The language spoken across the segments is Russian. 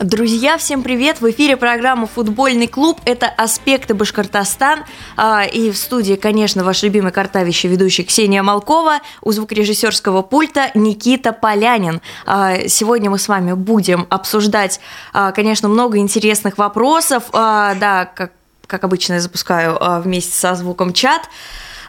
Друзья, всем привет! В эфире программа «Футбольный клуб». Это «Аспекты Башкортостан». А, и в студии, конечно, ваш любимый картавище ведущий Ксения Малкова, у звукорежиссерского пульта Никита Полянин. А, сегодня мы с вами будем обсуждать, а, конечно, много интересных вопросов. Да, как, как обычно я запускаю вместе со звуком чат.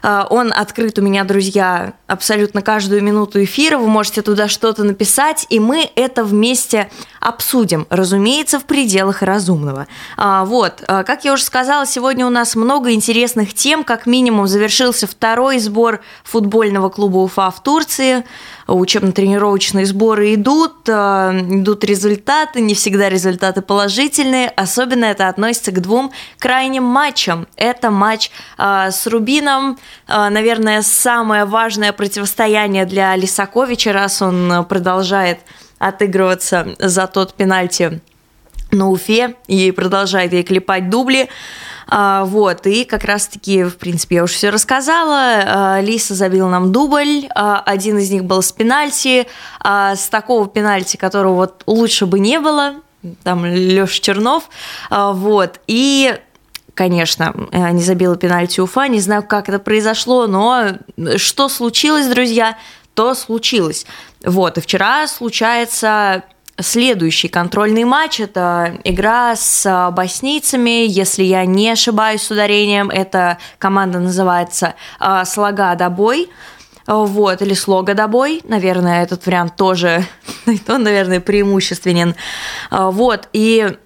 А, он открыт у меня, друзья, абсолютно каждую минуту эфира. Вы можете туда что-то написать, и мы это вместе обсудим, разумеется, в пределах разумного. А, вот, а, как я уже сказала, сегодня у нас много интересных тем. Как минимум завершился второй сбор футбольного клуба Уфа в Турции учебно-тренировочные сборы идут, э, идут результаты, не всегда результаты положительные, особенно это относится к двум крайним матчам. Это матч э, с Рубином, э, наверное, самое важное противостояние для Лисаковича, раз он продолжает отыгрываться за тот пенальти на Уфе и продолжает ей клепать дубли. А, вот, и как раз-таки, в принципе, я уже все рассказала. А, Лиса забила нам дубль, а, один из них был с пенальти, с такого пенальти, которого вот лучше бы не было, там Леша Чернов, вот, и конечно, не забила пенальти Уфа, не знаю, как это произошло, но что случилось, друзья, то случилось. Вот, и вчера случается Следующий контрольный матч – это игра с а, боснийцами, если я не ошибаюсь с ударением, эта команда называется а, «Слога Добой». Вот, или слога добой, наверное, этот вариант тоже, он, наверное, преимущественен. А, вот, и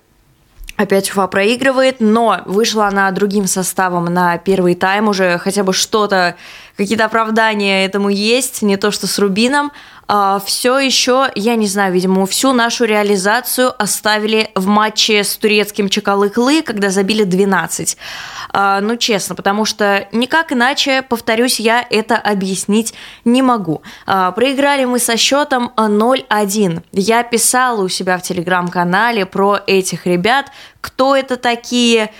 Опять Уфа проигрывает, но вышла она другим составом на первый тайм уже хотя бы что-то, какие-то оправдания этому есть, не то что с Рубином, а, все еще, я не знаю, видимо, всю нашу реализацию оставили в матче с турецким Чакалыклы, когда забили 12. А, ну, честно, потому что никак иначе, повторюсь, я это объяснить не могу. А, проиграли мы со счетом 0-1. Я писала у себя в телеграм-канале про этих ребят, кто это такие,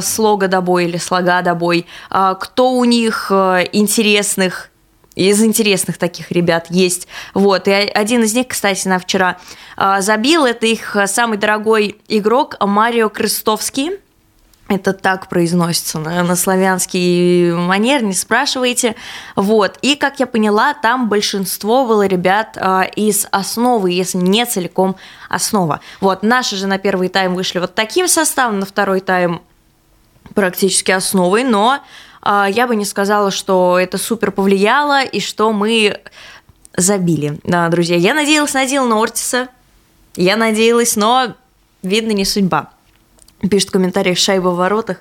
слога добой или слога добой, кто у них интересных из интересных таких ребят есть. Вот. И один из них, кстати, на вчера а, забил. Это их самый дорогой игрок Марио Крестовский. Это так произносится на, на славянский манер, не спрашивайте. Вот. И, как я поняла, там большинство было ребят а, из основы, если не целиком основа. Вот. Наши же на первый тайм вышли вот таким составом, на второй тайм практически основой, но а, я бы не сказала, что это супер повлияло и что мы забили. Да, друзья, я надеялась на Дилана Ортиса, я надеялась, но, видно, не судьба. Пишет в комментариях «Шайба в воротах».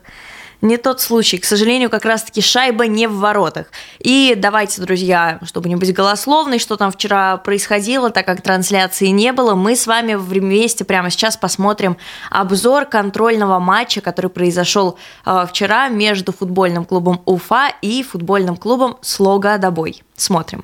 Не тот случай. К сожалению, как раз-таки шайба не в воротах. И давайте, друзья, чтобы не быть голословной, что там вчера происходило, так как трансляции не было, мы с вами вместе прямо сейчас посмотрим обзор контрольного матча, который произошел э, вчера между футбольным клубом Уфа и футбольным клубом Слога Добой. Смотрим.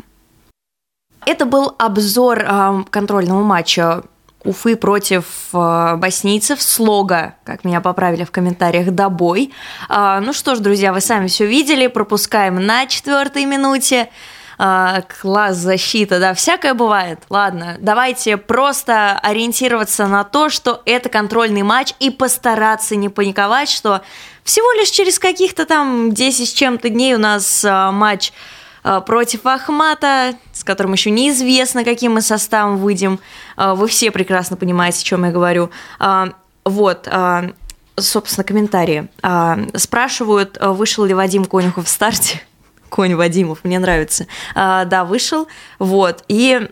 Это был обзор э, контрольного матча Уфы против э, боснийцев, слога, как меня поправили в комментариях, добой. Э, ну что ж, друзья, вы сами все видели, пропускаем на четвертой минуте. Э, класс защита, да, всякое бывает. Ладно, давайте просто ориентироваться на то, что это контрольный матч и постараться не паниковать, что всего лишь через каких-то там 10 с чем-то дней у нас э, матч против Ахмата, с которым еще неизвестно, каким мы составом выйдем. Э, вы все прекрасно понимаете, о чем я говорю. Э, вот, собственно, комментарии. Спрашивают, вышел ли Вадим Конюхов в старте. Конь Вадимов, мне нравится. Да, вышел. Вот, и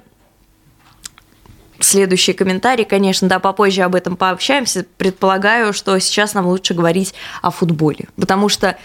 следующий комментарий, конечно, да, попозже об этом пообщаемся. Предполагаю, что сейчас нам лучше говорить о футболе, потому что,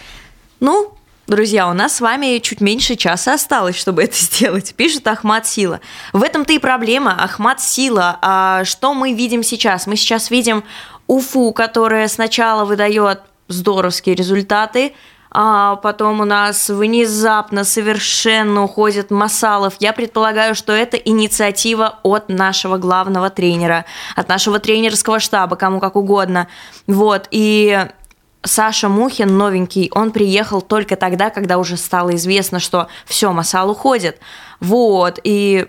ну, Друзья, у нас с вами чуть меньше часа осталось, чтобы это сделать, пишет Ахмат Сила. В этом-то и проблема, Ахмат Сила. А что мы видим сейчас? Мы сейчас видим Уфу, которая сначала выдает здоровские результаты, а потом у нас внезапно совершенно уходит Масалов. Я предполагаю, что это инициатива от нашего главного тренера, от нашего тренерского штаба, кому как угодно. Вот, и Саша Мухин, новенький, он приехал только тогда, когда уже стало известно, что все, Масал уходит. Вот, и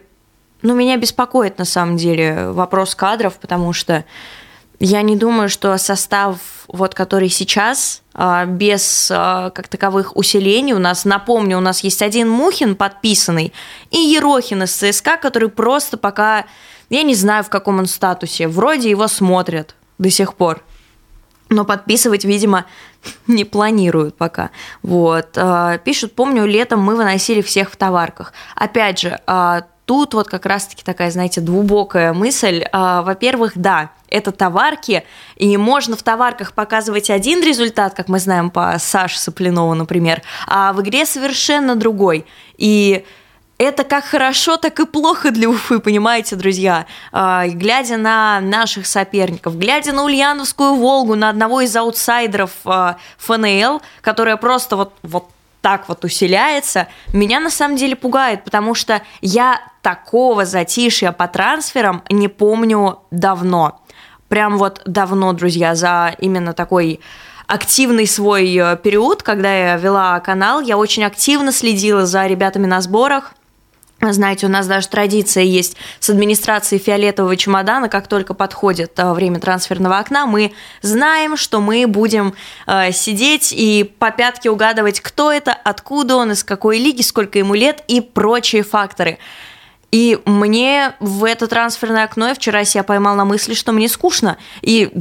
ну, меня беспокоит на самом деле вопрос кадров, потому что я не думаю, что состав, вот, который сейчас, а, без а, как таковых усилений, у нас, напомню, у нас есть один Мухин подписанный и Ерохин из ЦСКА, который просто пока, я не знаю, в каком он статусе, вроде его смотрят до сих пор но подписывать, видимо, не планируют пока. Вот. А, пишут, помню, летом мы выносили всех в товарках. Опять же, тут вот как раз-таки такая, знаете, глубокая мысль. Во-первых, да, это товарки, и можно в товарках показывать один результат, как мы знаем по Саше Соплянову, например, а в игре совершенно другой. И это как хорошо, так и плохо для Уфы, понимаете, друзья. А, глядя на наших соперников, глядя на Ульяновскую Волгу, на одного из аутсайдеров а, ФНЛ, которая просто вот, вот так вот усиляется, меня на самом деле пугает, потому что я такого затишья по трансферам не помню давно прям вот давно, друзья, за именно такой активный свой э, период, когда я вела канал, я очень активно следила за ребятами на сборах. Знаете, у нас даже традиция есть с администрацией фиолетового чемодана, как только подходит э, время трансферного окна, мы знаем, что мы будем э, сидеть и по пятке угадывать, кто это, откуда он, из какой лиги, сколько ему лет и прочие факторы. И мне в это трансферное окно я вчера себя поймал на мысли, что мне скучно. И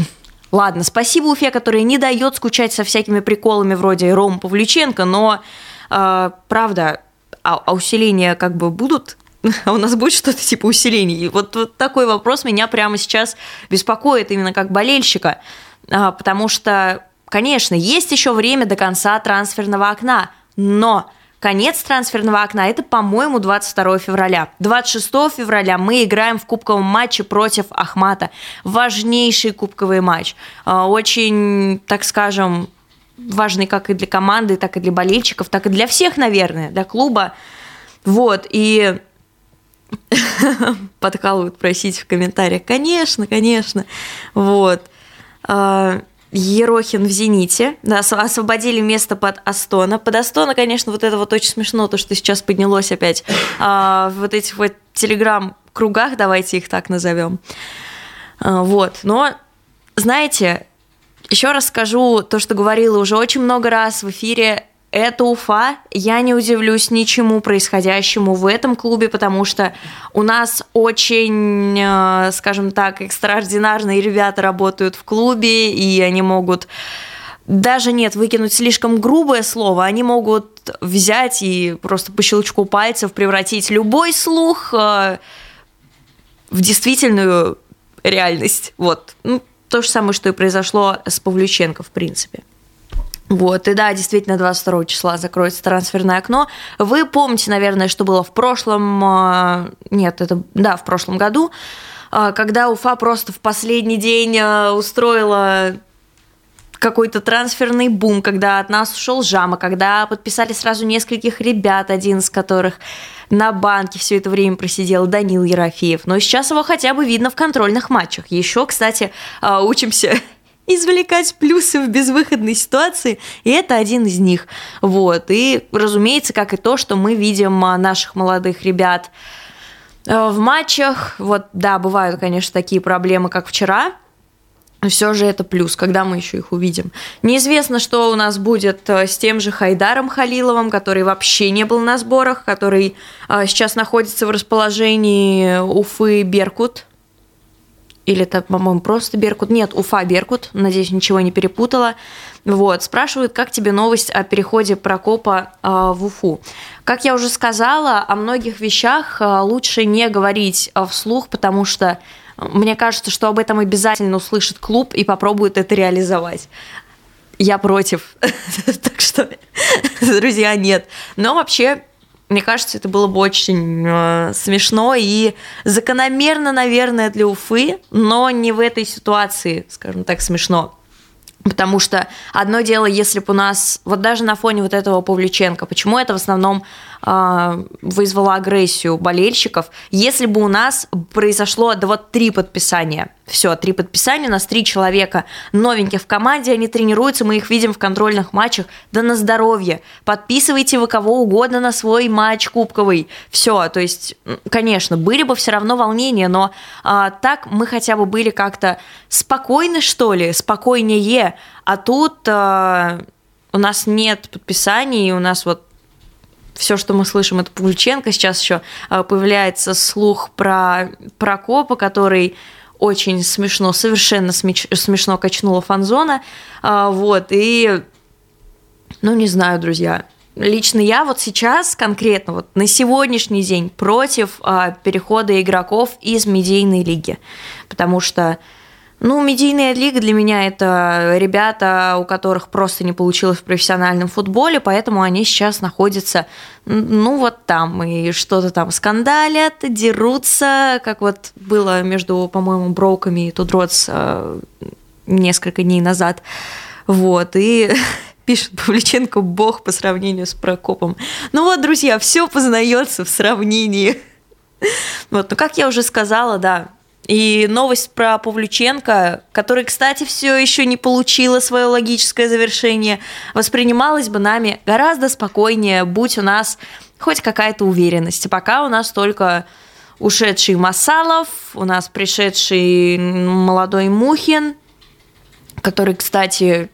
ладно, спасибо Уфе, которая не дает скучать со всякими приколами вроде Рома Павлюченко, но э, правда, а, а усиления как бы будут? А у нас будет что-то типа усилений? Вот, вот такой вопрос меня прямо сейчас беспокоит именно как болельщика, а, потому что, конечно, есть еще время до конца трансферного окна, но Конец трансферного окна – это, по-моему, 22 февраля. 26 февраля мы играем в кубковом матче против Ахмата. Важнейший кубковый матч. А, очень, так скажем, важный как и для команды, так и для болельщиков, так и для всех, наверное, для клуба. Вот, и подкалывают просить в комментариях, конечно, конечно, вот. А, Ерохин в «Зените», да, освободили место под Астона. Под Астона, конечно, вот это вот очень смешно, то, что сейчас поднялось опять а, в вот этих вот телеграм-кругах, давайте их так назовем. А, вот, но, знаете, еще раз скажу то, что говорила уже очень много раз в эфире, это Уфа. Я не удивлюсь ничему происходящему в этом клубе, потому что у нас очень, э, скажем так, экстраординарные ребята работают в клубе, и они могут даже нет, выкинуть слишком грубое слово, они могут взять и просто по щелчку пальцев превратить любой слух э, в действительную реальность. Вот. Ну, то же самое, что и произошло с Павлюченко, в принципе. Вот, и да, действительно, 22 числа закроется трансферное окно. Вы помните, наверное, что было в прошлом, а, нет, это, да, в прошлом году, а, когда Уфа просто в последний день а, устроила какой-то трансферный бум, когда от нас ушел Жама, когда подписали сразу нескольких ребят, один из которых на банке все это время просидел Данил Ерофеев. Но сейчас его хотя бы видно в контрольных матчах. Еще, кстати, учимся извлекать плюсы в безвыходной ситуации, и это один из них. Вот. И, разумеется, как и то, что мы видим а, наших молодых ребят э, в матчах. Вот, да, бывают, конечно, такие проблемы, как вчера, все же это плюс, когда мы еще их увидим. Неизвестно, что у нас будет э, с тем же Хайдаром Халиловым, который вообще не был на сборах, который э, сейчас находится в расположении Уфы Беркут, или это, по-моему, просто Беркут. Нет, Уфа Беркут, надеюсь, ничего не перепутала. Вот, спрашивают, как тебе новость о переходе Прокопа э, в Уфу. Как я уже сказала, о многих вещах э, лучше не говорить э, вслух, потому что мне кажется, что об этом обязательно услышит клуб и попробует это реализовать. Я против. так что, друзья, нет. Но вообще мне кажется, это было бы очень э, смешно и закономерно, наверное, для Уфы, но не в этой ситуации, скажем так, смешно. Потому что одно дело, если бы у нас, вот даже на фоне вот этого Павлюченко, почему это в основном э, вызвало агрессию болельщиков, если бы у нас произошло да вот три подписания – Все, три подписания, у нас три человека новеньких в команде, они тренируются, мы их видим в контрольных матчах. Да на здоровье. Подписывайте вы кого угодно на свой матч кубковый. Все, то есть, конечно, были бы все равно волнения, но а, так мы хотя бы были как-то спокойны, что ли, спокойнее. А тут а, у нас нет подписаний, у нас вот все, что мы слышим, это Павлюченко. Сейчас еще а, появляется слух про Прокопа, который очень смешно, совершенно смешно качнула фанзона. А, вот, и, ну, не знаю, друзья, лично я вот сейчас конкретно, вот на сегодняшний день против а, перехода игроков из медийной лиги, потому что ну, медийная лига для меня это ребята, у которых просто не получилось в профессиональном футболе, поэтому они сейчас находятся, ну, вот там, и что-то там скандалят, дерутся, как вот было между, по-моему, Броками и Тудротс э, несколько дней назад. Вот, и пишет Павличенко бог по сравнению с Прокопом. Ну вот, друзья, все познается в сравнении. Вот, ну как я уже сказала, да, и новость про Павлюченко, которая, кстати, все еще не получила свое логическое завершение, воспринималась бы нами гораздо спокойнее, будь у нас хоть какая-то уверенность. Пока у нас только ушедший Масалов, у нас пришедший молодой Мухин, который, кстати,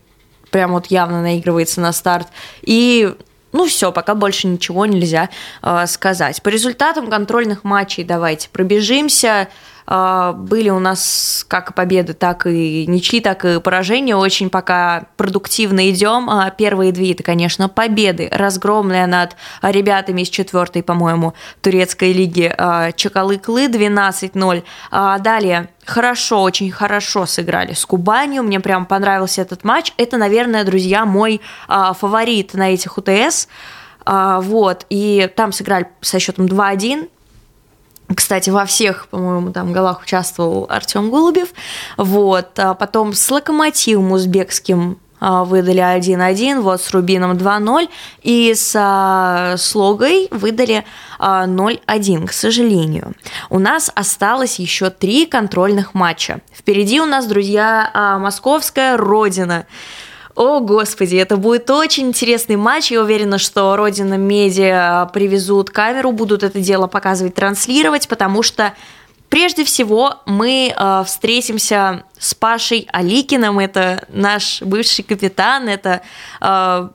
прям вот явно наигрывается на старт, и ну все, пока больше ничего нельзя э, сказать. По результатам контрольных матчей давайте пробежимся. А, были у нас как победы, так и ничьи, так и поражения. Очень пока продуктивно идем. А, первые две это, конечно, победы, разгромные над ребятами из четвертой, по-моему, турецкой лиги а, Чакалыклы 12-0. Далее хорошо, очень хорошо сыграли с Кубанью. Мне прям понравился этот матч. Это, наверное, друзья, мой фаворит на этих УТС. Вот, и там сыграли со счетом 2-1. Кстати, во всех, по-моему, там голах участвовал Артем Голубев. Вот. А потом с Локомотивом узбекским а, выдали 1-1, вот с Рубином 2-0, и с, а, с Логой выдали 0-1, к сожалению. У нас осталось еще три контрольных матча. Впереди у нас, друзья, московская родина. О, господи, это будет очень интересный матч. Я уверена, что Родина Медиа привезут камеру, будут это дело показывать, транслировать, потому что Прежде всего, мы э, встретимся с Пашей Аликиным, это наш бывший капитан, это, э,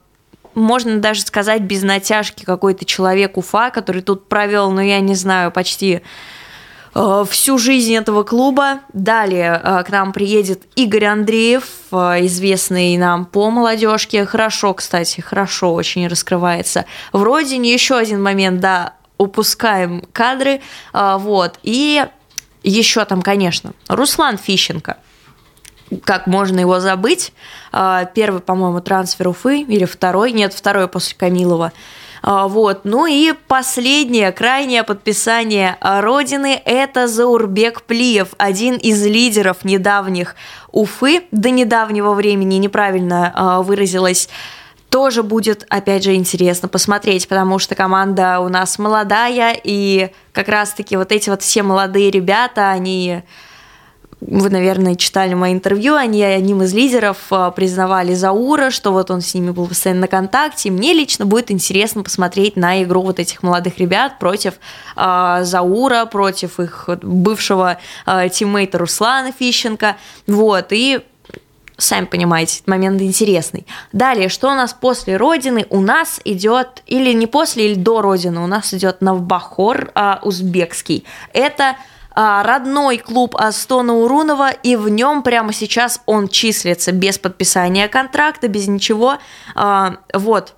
можно даже сказать, без натяжки какой-то человек Уфа, который тут провел, ну, я не знаю, почти всю жизнь этого клуба. Далее э, к нам приедет Игорь Андреев, э, известный нам по молодежке. Хорошо, кстати, хорошо очень раскрывается в родине. Еще один момент, да, упускаем кадры. Вот. И еще там, конечно, Руслан Фищенко. Как можно его забыть? Первый, по-моему, трансфер Уфы или второй? Нет, второй после Камилова. А, вот. Ну и последнее, крайнее подписание Родины – это Заурбек Плиев, один из лидеров недавних Уфы, до недавнего времени неправильно а, выразилась тоже будет, опять же, интересно посмотреть, потому что команда у нас молодая, и как раз-таки вот эти вот все молодые ребята, они вы, наверное, читали мои интервью, они одним из лидеров а, признавали Заура, что вот он с ними был постоянно на контакте. Мне лично будет интересно посмотреть на игру вот этих молодых ребят против э, Заура, против их бывшего э, тиммейта Руслана Фищенко. Вот, и сами понимаете, момент интересный. Далее, что у нас после Родины? У нас идет, или не после, или до Родины, у нас идет Навбахор а, узбекский. Это родной клуб Астона Урунова, и в нем прямо сейчас он числится без подписания контракта, без ничего. А, вот.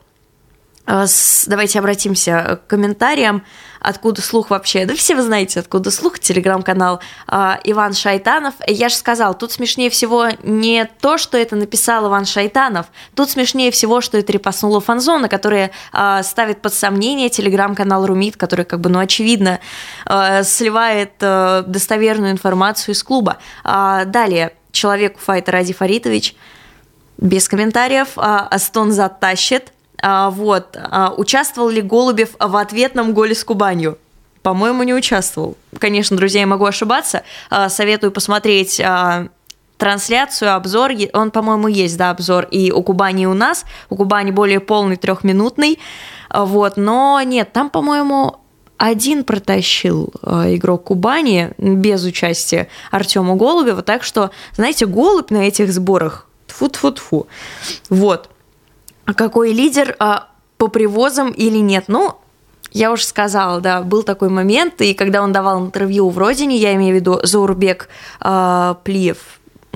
А, давайте обратимся к комментариям откуда слух вообще. Да все вы знаете, откуда слух, телеграм-канал э, Иван Шайтанов. Я же сказал, тут смешнее всего не то, что это написал Иван Шайтанов, тут смешнее всего, что это репостнула фанзона, которая э, ставит под сомнение телеграм-канал Румит, который, как бы, ну, очевидно, э, сливает э, достоверную информацию из клуба. Э, далее, человек Файтер Ради Фаритович, без комментариев, э, Астон затащит, а, вот. А, участвовал ли Голубев в ответном голе с Кубанью? по-моему, не участвовал. Конечно, друзья, я могу ошибаться. А, советую посмотреть а, трансляцию, обзор. Он, по-моему, есть, да, обзор и у Кубани, и у нас. У Кубани более полный, трехминутный. Вот, но нет, там, по-моему, один протащил игрок Кубани без участия Артема Голубева, так что, знаете, Голубь на этих сборах, тфу-тфу-тфу. Вот. А какой лидер по привозам или нет? Ну, я уже сказала, да, был такой момент, и когда он давал интервью в «Родине», я имею в виду Заурбек э, Плиев,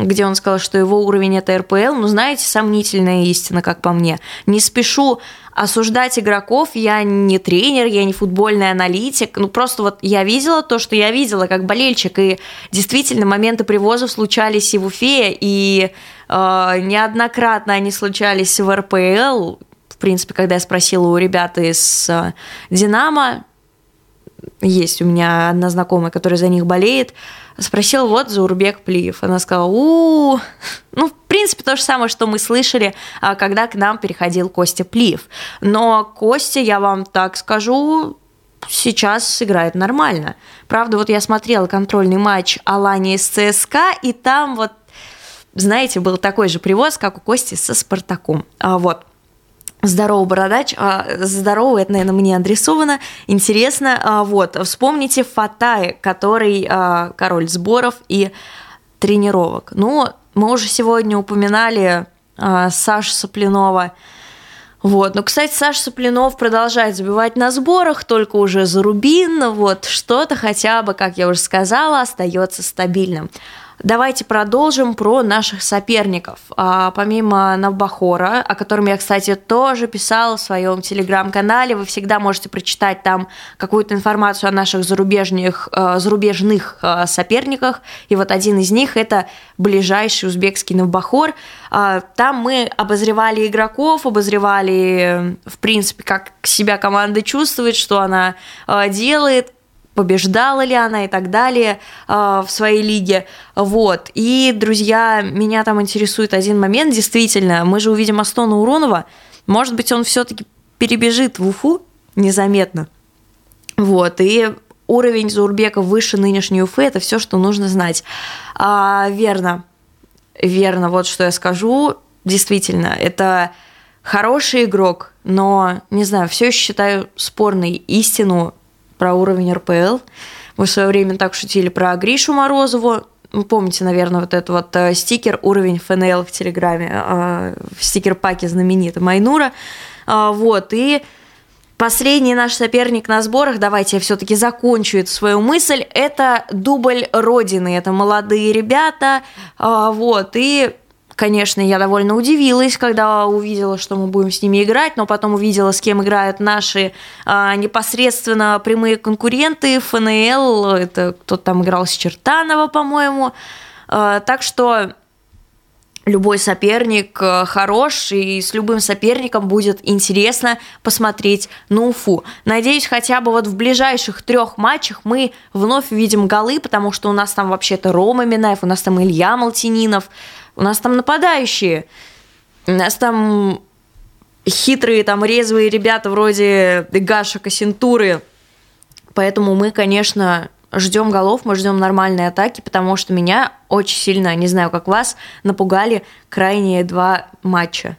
где он сказал, что его уровень это РПЛ, ну, знаете, сомнительная истина, как по мне. Не спешу осуждать игроков, я не тренер, я не футбольный аналитик, ну, просто вот я видела то, что я видела как болельщик, и действительно моменты привозов случались и в Уфе, и э, неоднократно они случались в РПЛ, принципе, когда я спросила у ребят из э, «Динамо», есть у меня одна знакомая, которая за них болеет, спросил вот Заурбек Плиев. Она сказала, у, -у, ну, в принципе, то же самое, что мы слышали, а, когда к нам переходил Костя Плиев. Но Костя, я вам так скажу, сейчас играет нормально. Правда, вот я смотрела контрольный матч Алани с ЦСКА, и там вот, знаете, был такой же привоз, как у Кости со Спартаком. А, вот. Здорово, бородач. А, здорово, это, наверное, мне адресовано. Интересно. А, вот, вспомните Фатай, который а, король сборов и тренировок. Ну, мы уже сегодня упоминали Сашу Соплинова. Вот. Ну, кстати, Саша Соплинов продолжает забивать на сборах, только уже за Рубин. Вот что-то хотя бы, как я уже сказала, остается стабильным. Давайте продолжим про наших соперников. А, помимо Навбахора, о котором я, кстати, тоже писала в своем телеграм-канале, вы всегда можете прочитать там какую-то информацию о наших зарубежных, э, зарубежных э, соперниках. И вот один из них это ближайший узбекский Навбахор. А, там мы обозревали игроков, обозревали, в принципе, как себя команда чувствует, что она э, делает, побеждала ли она и так далее э, в своей лиге. Вот. И, друзья, меня там интересует один момент. Действительно, мы же увидим Астона Уронова. Может быть, он все-таки перебежит в Уфу незаметно. Вот. И уровень Заурбека выше нынешней Уфы, это все, что нужно знать. А, верно. Верно, вот что я скажу. Действительно, это хороший игрок, но, не знаю, все еще считаю спорной истину про уровень РПЛ. Мы в свое время так шутили про Гришу Морозову. Вы помните, наверное, вот этот вот э, стикер «Уровень ФНЛ» в Телеграме, э, в стикер-паке знаменитый Майнура. Э, вот, и Последний наш соперник на сборах, давайте я все-таки закончу эту свою мысль, это дубль Родины, это молодые ребята, вот, и Конечно, я довольно удивилась, когда увидела, что мы будем с ними играть, но потом увидела, с кем играют наши а, непосредственно прямые конкуренты ФНЛ, это кто-то там играл с Чертанова, по-моему. А, так что любой соперник э, хорош, и с любым соперником будет интересно посмотреть на Уфу. Надеюсь, хотя бы вот в ближайших трех матчах мы вновь увидим голы, потому что у нас там вообще-то Рома Минаев, у нас там Илья Малтининов, у нас там нападающие. У нас там хитрые, там резвые ребята вроде Гаша Кассентуры. Поэтому мы, конечно, ждем голов, мы ждем нормальной атаки, потому что меня очень сильно, не знаю, как вас, напугали крайние два матча.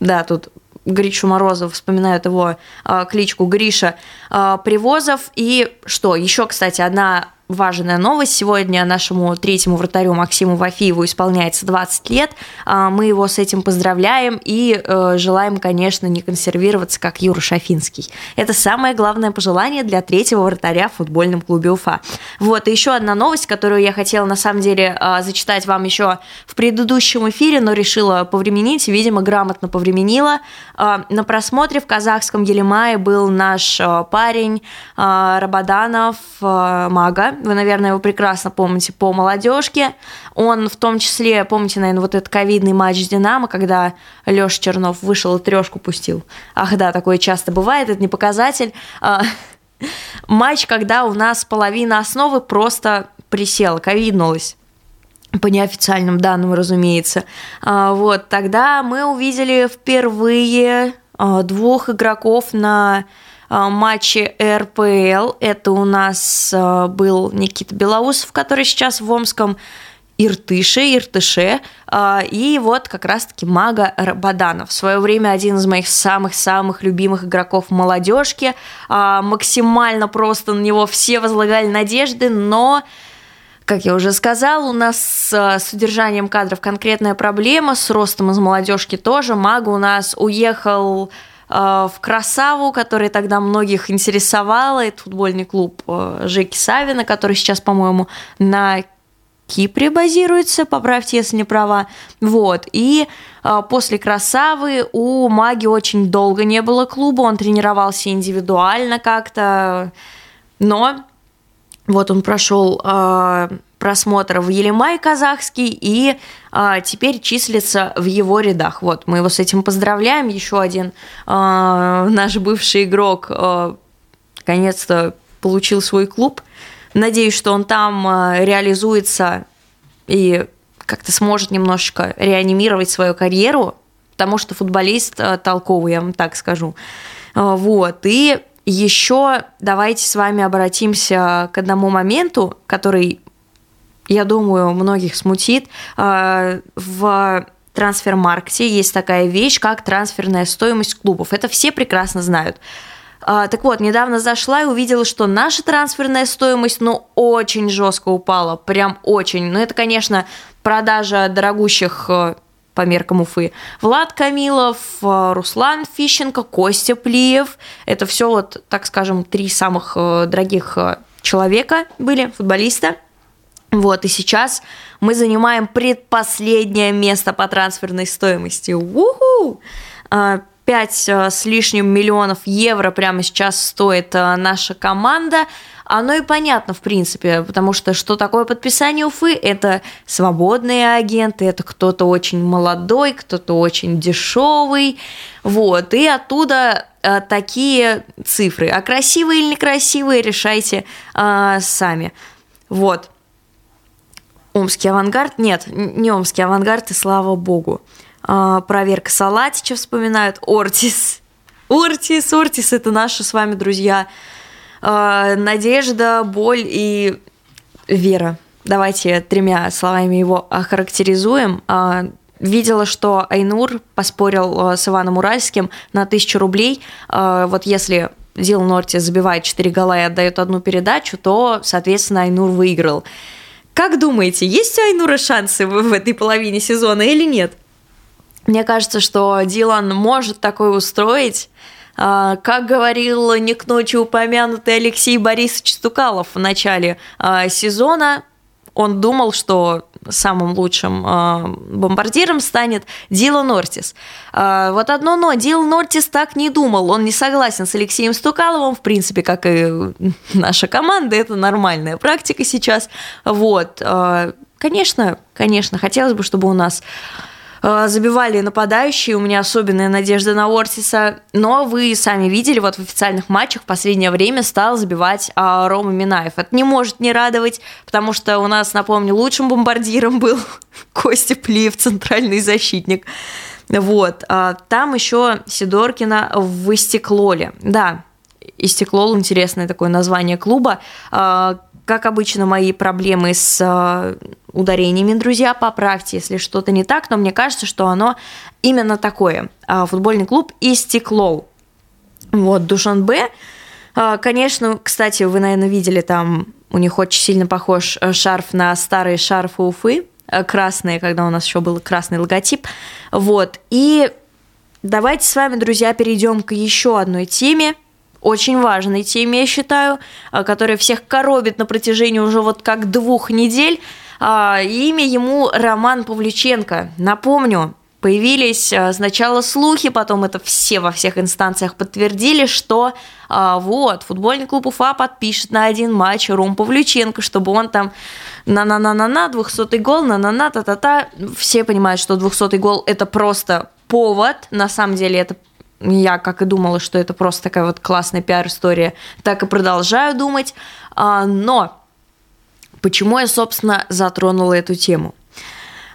Да, тут Гришу Морозов, вспоминают его э, кличку Гриша э, Привозов. И что, еще, кстати, одна важная новость. Сегодня нашему третьему вратарю Максиму Вафиеву исполняется 20 лет. А, мы его с этим поздравляем и э, желаем, конечно, не консервироваться, как Юра Шафинский. Это самое главное пожелание для третьего вратаря в футбольном клубе Уфа. Вот, и еще одна новость, которую я хотела, на самом деле, а, зачитать вам еще в предыдущем эфире, но решила повременить, видимо, грамотно повременила. А, на просмотре в казахском Елемае был наш парень Рабаданов Мага, вы, наверное, его прекрасно помните по молодежке. Он в том числе, помните, наверное, вот этот ковидный матч с Динамо, когда Леша Чернов вышел и трешку пустил. Ах да, такое часто бывает, это не показатель. А, матч, когда у нас половина основы просто присела, ковиднулась по неофициальным данным, разумеется. А, вот, тогда мы увидели впервые а, двух игроков на матчи РПЛ. Это у нас был Никита Белоусов, который сейчас в Омском Иртыше, Иртыше, и вот как раз-таки Мага Баданов. В свое время один из моих самых-самых любимых игроков молодежки. Максимально просто на него все возлагали надежды, но как я уже сказала, у нас с удержанием кадров конкретная проблема, с ростом из молодежки тоже. Мага у нас уехал в Красаву, который тогда многих интересовала. Это футбольный клуб э, Жеки Савина, который сейчас, по-моему, на Кипре базируется, поправьте, если не права. Вот. И э, после Красавы у Маги очень долго не было клуба, он тренировался индивидуально как-то, но вот он прошел э, просмотр в Елимай казахский и э, теперь числится в его рядах. Вот, мы его с этим поздравляем. Еще один э, наш бывший игрок э, наконец-то получил свой клуб. Надеюсь, что он там э, реализуется и как-то сможет немножечко реанимировать свою карьеру, потому что футболист э, толковый, я вам так скажу. Э, вот, и еще давайте с вами обратимся к одному моменту, который, я думаю, многих смутит. А, в трансфер-маркете есть такая вещь, как трансферная стоимость клубов. Это все прекрасно знают. А, так вот, недавно зашла и увидела, что наша трансферная стоимость, ну, очень жестко упала, прям очень. Ну, это, конечно, продажа дорогущих э, по меркам Уфы. Влад Камилов, э, Руслан Фищенко, Костя Плиев. Это все вот, так скажем, три самых э, дорогих человека были, футболиста. Вот, и сейчас мы занимаем предпоследнее место по трансферной стоимости. Уху! 5 с лишним миллионов евро прямо сейчас стоит наша команда оно и понятно, в принципе, потому что что такое подписание Уфы? Это свободные агенты, это кто-то очень молодой, кто-то очень дешевый, вот, и оттуда э, такие цифры. А красивые или некрасивые решайте э, сами. Вот. Омский авангард? Нет, не омский авангард, и слава богу. Э, проверка Салатича вспоминают. Ортис. Ортис, Ортис, это наши с вами друзья. А, надежда, боль и вера. Давайте тремя словами его охарактеризуем. А, видела, что Айнур поспорил а, с Иваном Уральским на тысячу рублей. Вот если Дил Норти забивает 4 гола и отдает одну передачу, то, соответственно, Айнур выиграл. Как думаете, есть у Айнура шансы в этой половине сезона или нет? Мне кажется, что Дилан может такое устроить. А, как говорил не к ночи упомянутый Алексей Борисович Стукалов в начале а, сезона, он думал, что самым лучшим э, бомбардиром станет Дилан Ортис. Э, вот одно но, Дилан Ортис так не думал, он не согласен с Алексеем Стукаловым, в принципе, как и наша команда, это нормальная практика сейчас. Вот, э, конечно, конечно, хотелось бы, чтобы у нас забивали нападающие, у меня особенная надежда на Ортиса, но вы сами видели, вот в официальных матчах в последнее время стал забивать а, Рома Минаев. Это не может не радовать, потому что у нас, напомню, лучшим бомбардиром был Костя Плиев, центральный защитник. Вот. А, там еще Сидоркина в Истеклоле. Да, Истеклол, интересное такое название клуба. А, как обычно, мои проблемы с э, ударениями, друзья, поправьте, если что-то не так, но мне кажется, что оно именно такое. А, футбольный клуб «Истеклол». Вот, Душанбе. А, конечно, кстати, вы, наверное, видели там, у них очень сильно похож э, шарф на старые шарфы Уфы, э, красные, когда у нас еще был красный логотип. Вот, и давайте с вами, друзья, перейдем к еще одной теме – очень важной теме, я считаю, а, которая всех коробит на протяжении уже вот как двух недель. А, имя ему Роман Павлюченко. Напомню, появились а, сначала слухи, потом это все во всех инстанциях подтвердили, что вот, футбольный клуб Уфа подпишет на один матч Ром Павлюченко, чтобы он там на-на-на-на-на, 200-й гол, на-на-на, та-та-та. Все понимают, что 200-й гол – это просто повод, на самом деле это я как и думала, что это просто такая вот классная пиар-история, так и продолжаю думать. А, но почему я, собственно, затронула эту тему?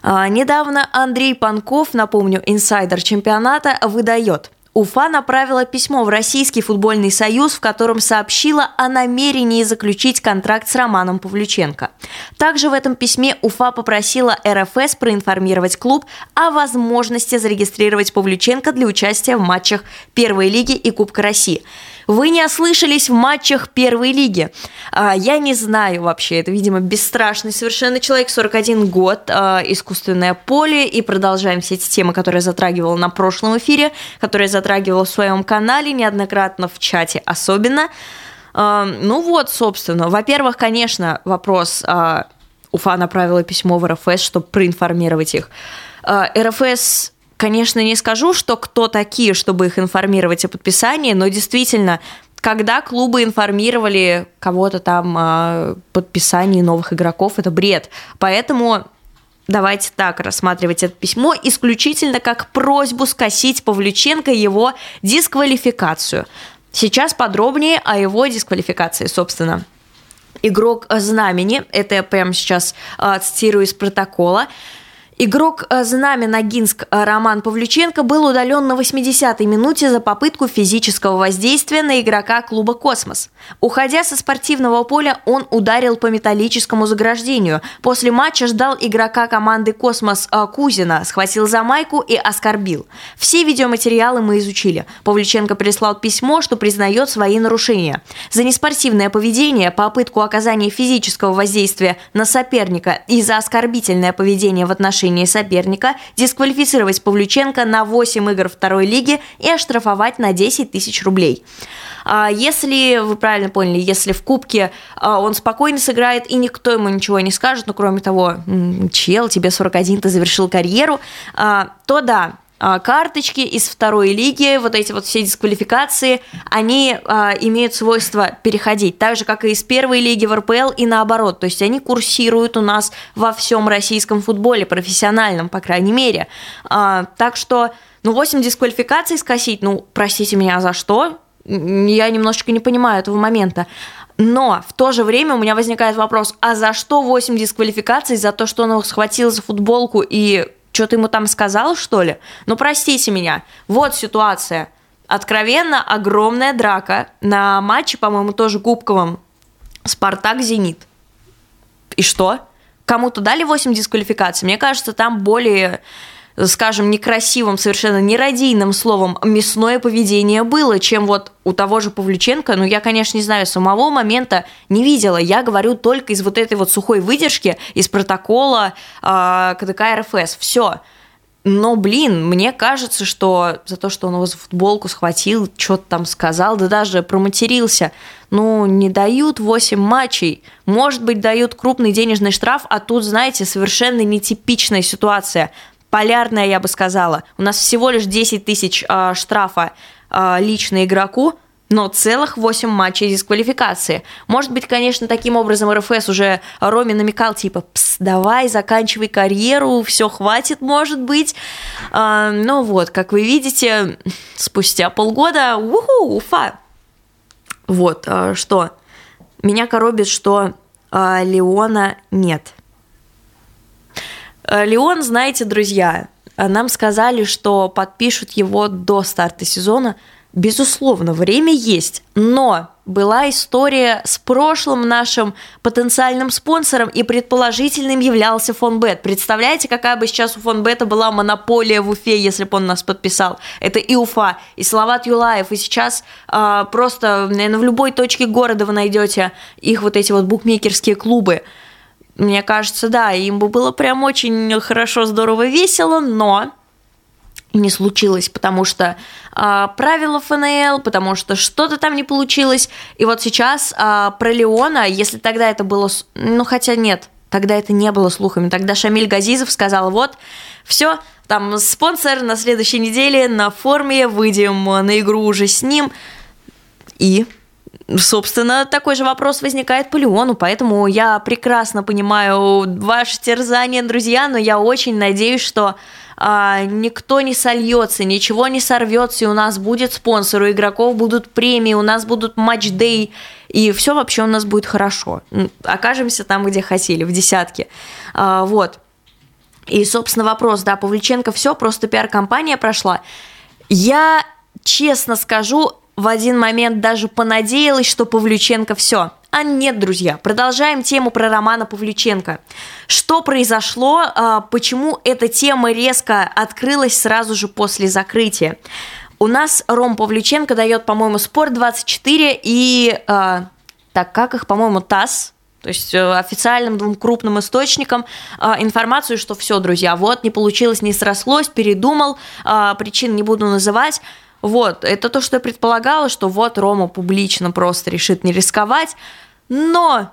А, недавно Андрей Панков, напомню, инсайдер чемпионата, выдает. Уфа направила письмо в Российский футбольный союз, в котором сообщила о намерении заключить контракт с Романом Павлюченко. Также в этом письме Уфа попросила РФС проинформировать клуб о возможности зарегистрировать Павлюченко для участия в матчах Первой лиги и Кубка России. Вы не ослышались в матчах первой лиги. А, я не знаю вообще, это, видимо, бесстрашный совершенно человек, 41 год, а, искусственное поле, и продолжаем все эти темы, которые я затрагивала на прошлом эфире, которые я затрагивала в своем канале, неоднократно в чате особенно. А, ну вот, собственно, во-первых, конечно, вопрос, Уфа направила письмо в РФС, чтобы проинформировать их. РФС Конечно, не скажу, что кто такие, чтобы их информировать о подписании, но действительно, когда клубы информировали кого-то там о подписании новых игроков, это бред. Поэтому давайте так рассматривать это письмо исключительно как просьбу скосить Павлюченко его дисквалификацию. Сейчас подробнее о его дисквалификации, собственно. Игрок знамени, это я прямо сейчас э, цитирую из протокола, Игрок э, знамя Ногинск э, Роман Павлюченко был удален на 80-й минуте за попытку физического воздействия на игрока клуба «Космос». Уходя со спортивного поля, он ударил по металлическому заграждению. После матча ждал игрока команды «Космос» э, Кузина, схватил за майку и оскорбил. Все видеоматериалы мы изучили. Павлюченко прислал письмо, что признает свои нарушения. За неспортивное поведение, попытку оказания физического воздействия на соперника и за оскорбительное поведение в отношении отношении соперника, дисквалифицировать Павлюченко на 8 игр второй лиги и оштрафовать на 10 тысяч рублей. А если, вы правильно поняли, если в Кубке а, он спокойно сыграет и никто ему ничего не скажет, ну, кроме того, чел, тебе 41, ты завершил карьеру, а, то да, карточки из второй лиги, вот эти вот все дисквалификации, они а, имеют свойство переходить, так же, как и из первой лиги в РПЛ и наоборот. То есть они курсируют у нас во всем российском футболе, профессиональном, по крайней мере. А, так что, ну, 8 дисквалификаций скосить, ну, простите меня, за что? Я немножечко не понимаю этого момента. Но в то же время у меня возникает вопрос, а за что 8 дисквалификаций? За то, что он схватил за футболку и что ты ему там сказал, что ли? Ну, простите меня. Вот ситуация. Откровенно огромная драка на матче, по-моему, тоже кубковом. Спартак-Зенит. И что? Кому-то дали 8 дисквалификаций? Мне кажется, там более скажем, некрасивым, совершенно нерадийным словом мясное поведение было, чем вот у того же Павлюченко. Ну, я, конечно, не знаю, самого момента не видела. Я говорю только из вот этой вот сухой выдержки, из протокола э, КДК РФС. Все. Но, блин, мне кажется, что за то, что он его за футболку схватил, что-то там сказал, да даже проматерился, ну, не дают 8 матчей. Может быть, дают крупный денежный штраф, а тут, знаете, совершенно нетипичная ситуация полярная, я бы сказала. У нас всего лишь 10 тысяч э, штрафа э, лично игроку, но целых 8 матчей дисквалификации. Может быть, конечно, таким образом РФС уже Роме намекал, типа, Пс, давай, заканчивай карьеру, все хватит, может быть. А, ну вот, как вы видите, спустя полгода, уху, Уфа. Вот, а, что? Меня коробит, что а, Леона нет – Леон, знаете, друзья, э, нам сказали, что подпишут его до старта сезона. Безусловно, время есть, но была история с прошлым нашим потенциальным спонсором, и предположительным являлся Фонбет. Представляете, какая бы сейчас у Фонбета была монополия в Уфе, если бы он нас подписал? Это и Уфа, и Салават Юлаев, и сейчас э, просто, наверное, в любой точке города вы найдете их вот эти вот букмекерские клубы. Мне кажется, да, им бы было прям очень хорошо, здорово, весело, но не случилось, потому что э, правила ФНЛ, потому что что-то там не получилось. И вот сейчас э, про Леона, если тогда это было, ну хотя нет, тогда это не было слухами, тогда Шамиль Газизов сказал, вот, все, там спонсор на следующей неделе на форме, выйдем на игру уже с ним. И Собственно, такой же вопрос возникает по Леону, поэтому я прекрасно понимаю ваше терзание, друзья, но я очень надеюсь, что а, никто не сольется, ничего не сорвется, и у нас будет спонсор, у игроков будут премии, у нас будут матч-дей, и все вообще у нас будет хорошо. Окажемся там, где хотели, в десятке. А, вот. И, собственно, вопрос, да, Павлюченко все, просто пиар-компания прошла. Я честно скажу, в один момент даже понадеялась, что Павлюченко все. А нет, друзья, продолжаем тему про Романа Павлюченко. Что произошло, а, почему эта тема резко открылась сразу же после закрытия? У нас Ром Павлюченко дает, по-моему, Спорт24 и, э, так как их, по-моему, ТАСС, то есть э, официальным двум крупным источникам э, информацию, что все, друзья, вот не получилось, не срослось, передумал, э, причин не буду называть. Вот, это то, что я предполагала, что вот Рома публично просто решит не рисковать, но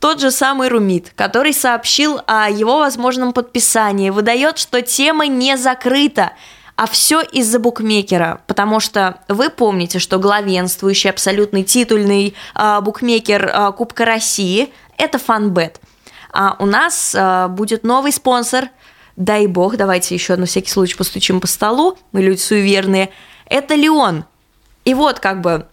тот же самый Румит, который сообщил о его возможном подписании, выдает, что тема не закрыта. А все из-за букмекера, потому что вы помните, что главенствующий абсолютный титульный э, букмекер э, Кубка России – это Фанбет. А у нас э, будет новый спонсор, дай бог, давайте еще на всякий случай постучим по столу, мы люди суеверные, это Леон. И вот как бы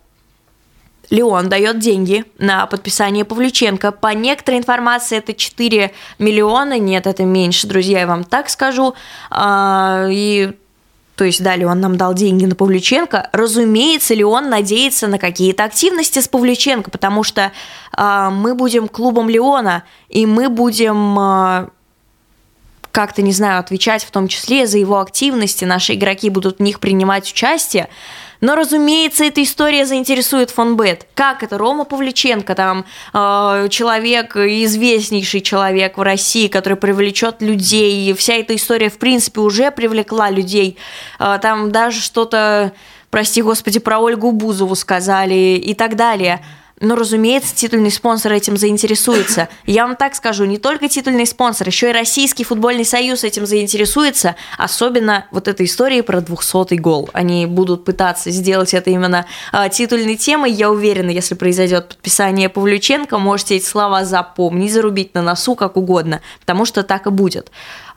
Леон дает деньги на подписание Павлюченко. По некоторой информации это 4 миллиона, нет, это меньше, друзья, я вам так скажу. И то есть, да, он нам дал деньги на Павлюченко, разумеется ли он надеется на какие-то активности с Павлюченко, потому что э, мы будем клубом Леона, и мы будем э, как-то, не знаю, отвечать в том числе за его активности, наши игроки будут в них принимать участие. Но, разумеется, эта история заинтересует фонбет. Как это? Рома Павличенко, там, э, человек, известнейший человек в России, который привлечет людей. И вся эта история, в принципе, уже привлекла людей. Э, там даже что-то, прости господи, про Ольгу Бузову сказали и так далее. Но, разумеется, титульный спонсор этим заинтересуется. Я вам так скажу, не только титульный спонсор, еще и Российский футбольный союз этим заинтересуется, особенно вот этой историей про 200-й гол. Они будут пытаться сделать это именно а, титульной темой. Я уверена, если произойдет подписание Павлюченко, можете эти слова запомнить, зарубить на носу как угодно, потому что так и будет.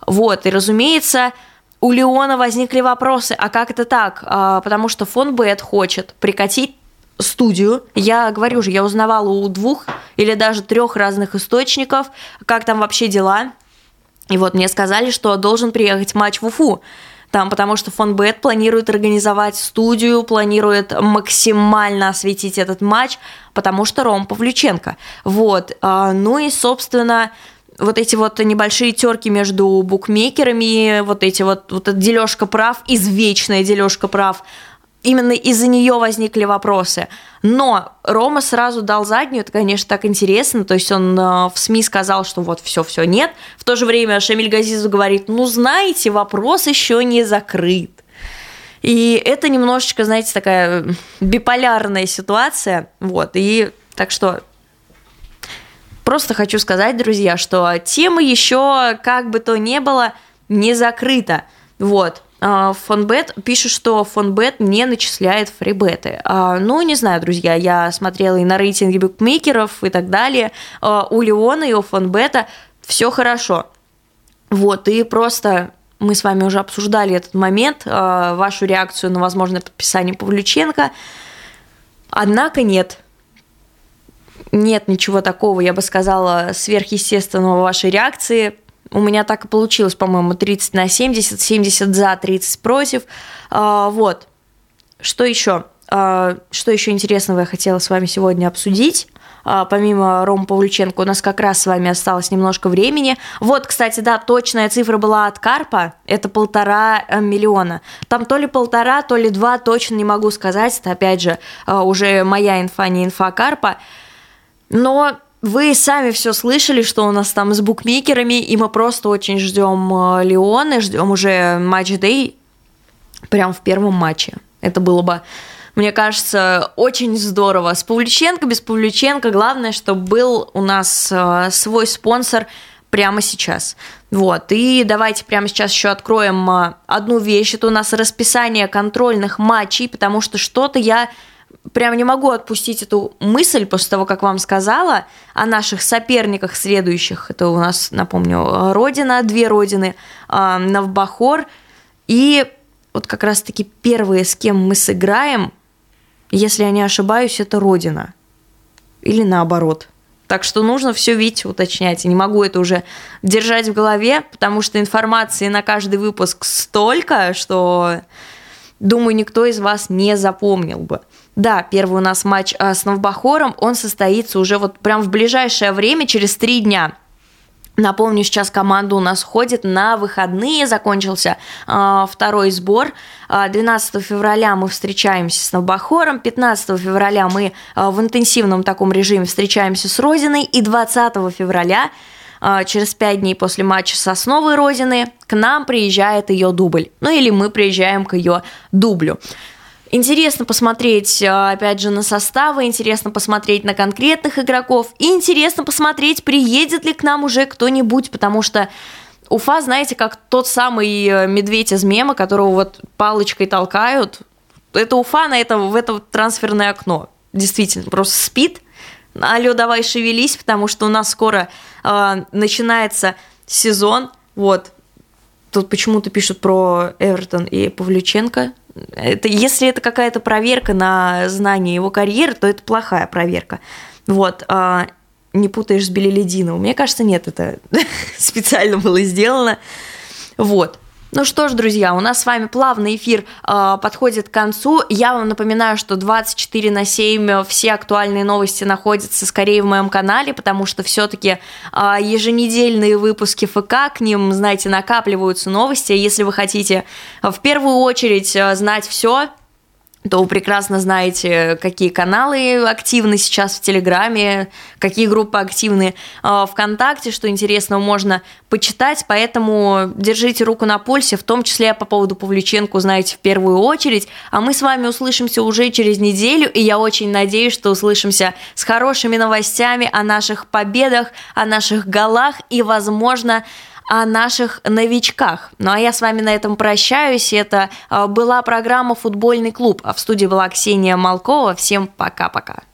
Вот, и, разумеется, у Леона возникли вопросы, а как это так? А, потому что фонд Бет хочет прикатить студию. Я говорю же, я узнавала у двух или даже трех разных источников, как там вообще дела. И вот мне сказали, что должен приехать матч в Уфу. Там, потому что фонд Бет планирует организовать студию, планирует максимально осветить этот матч, потому что Ром Павлюченко. Вот. А, ну и, собственно, вот эти вот небольшие терки между букмекерами, вот эти вот, вот эта дележка прав, извечная дележка прав, именно из-за нее возникли вопросы. Но Рома сразу дал заднюю, это, конечно, так интересно. То есть он э, в СМИ сказал, что вот все, все нет. В то же время Шамиль Газизу говорит, ну знаете, вопрос еще не закрыт. И это немножечко, знаете, такая биполярная ситуация. Вот, и так что просто хочу сказать, друзья, что тема еще, как бы то ни было, не закрыта. Вот. А, Фонбет пишет, что Фонбет не начисляет фрибеты. А, ну, не знаю, друзья, я смотрела и на рейтинги букмекеров и так далее. А, у Леона и у Фонбета все хорошо. Вот, и просто мы с вами уже обсуждали этот момент, вашу реакцию на возможное подписание Павлюченко. Однако нет, нет ничего такого, я бы сказала, сверхъестественного вашей реакции у меня так и получилось, по-моему, 30 на 70, 70 за, 30 против. А, вот. Что еще? А, что еще интересного я хотела с вами сегодня обсудить? А, помимо Рома Павлюченко, у нас как раз с вами осталось немножко времени. Вот, кстати, да, точная цифра была от Карпа, это полтора э, миллиона. Там то ли полтора, то ли два, точно не могу сказать, это опять же уже моя инфа, не инфа Карпа. Но вы сами все слышали, что у нас там с букмекерами, и мы просто очень ждем э, Леона, ждем уже матч-дей прям в первом матче. Это было бы, мне кажется, очень здорово. С Павлюченко, без Павлюченко, главное, чтобы был у нас э, свой спонсор прямо сейчас. Вот, и давайте прямо сейчас еще откроем э, одну вещь. Это у нас расписание контрольных матчей, потому что что-то я прям не могу отпустить эту мысль после того, как вам сказала о наших соперниках следующих. Это у нас, напомню, Родина, две Родины, а, Навбахор. И вот как раз-таки первые, с кем мы сыграем, если я не ошибаюсь, это Родина. Или наоборот. Так что нужно все видеть, уточнять. Я не могу это уже держать в голове, потому что информации на каждый выпуск столько, что думаю, никто из вас не запомнил бы. Да, первый у нас матч а, с Новбахором, он состоится уже вот прям в ближайшее время, через три дня. Напомню, сейчас команда у нас ходит на выходные, закончился э, второй сбор. 12 февраля мы встречаемся с Новбахором, 15 февраля мы э, в интенсивном таком режиме встречаемся с Родиной, и 20 февраля через пять дней после матча с Основой Родины к нам приезжает ее дубль. Ну или мы приезжаем к ее дублю. Интересно посмотреть, э, опять же, на составы, интересно посмотреть на конкретных игроков, и интересно посмотреть, приедет ли к нам уже кто-нибудь, потому что Уфа, знаете, как тот самый э, медведь из мема, которого вот палочкой толкают. Это Уфа на это, в это трансферное окно. Действительно, просто спит. Алло, давай шевелись, потому что у нас скоро э, начинается сезон. Вот. Тут почему-то пишут про Эвертон и Павлюченко. Это, если это какая-то проверка на знание его карьеры, то это плохая проверка. Вот. А, не путаешь с Белелединовым. Мне кажется, нет, это специально было сделано. Вот. Ну что ж, друзья, у нас с вами плавный эфир э, подходит к концу. Я вам напоминаю, что 24 на 7 все актуальные новости находятся скорее в моем канале, потому что все-таки э, а, еженедельные выпуски ФК, к ним, знаете, накапливаются новости. Если вы хотите в первую очередь знать все, то вы прекрасно знаете, какие каналы активны сейчас в Телеграме, какие группы активны э, ВКонтакте, что интересного можно почитать, поэтому держите руку на пульсе, в том числе по поводу Павлюченко узнаете в первую очередь, а мы с вами услышимся уже через неделю, и я очень надеюсь, что услышимся с хорошими новостями о наших победах, о наших голах и, возможно, о наших новичках. Ну а я с вами на этом прощаюсь. Это а, была программа «Футбольный клуб», а в студии была Ксения Малкова. Всем пока-пока.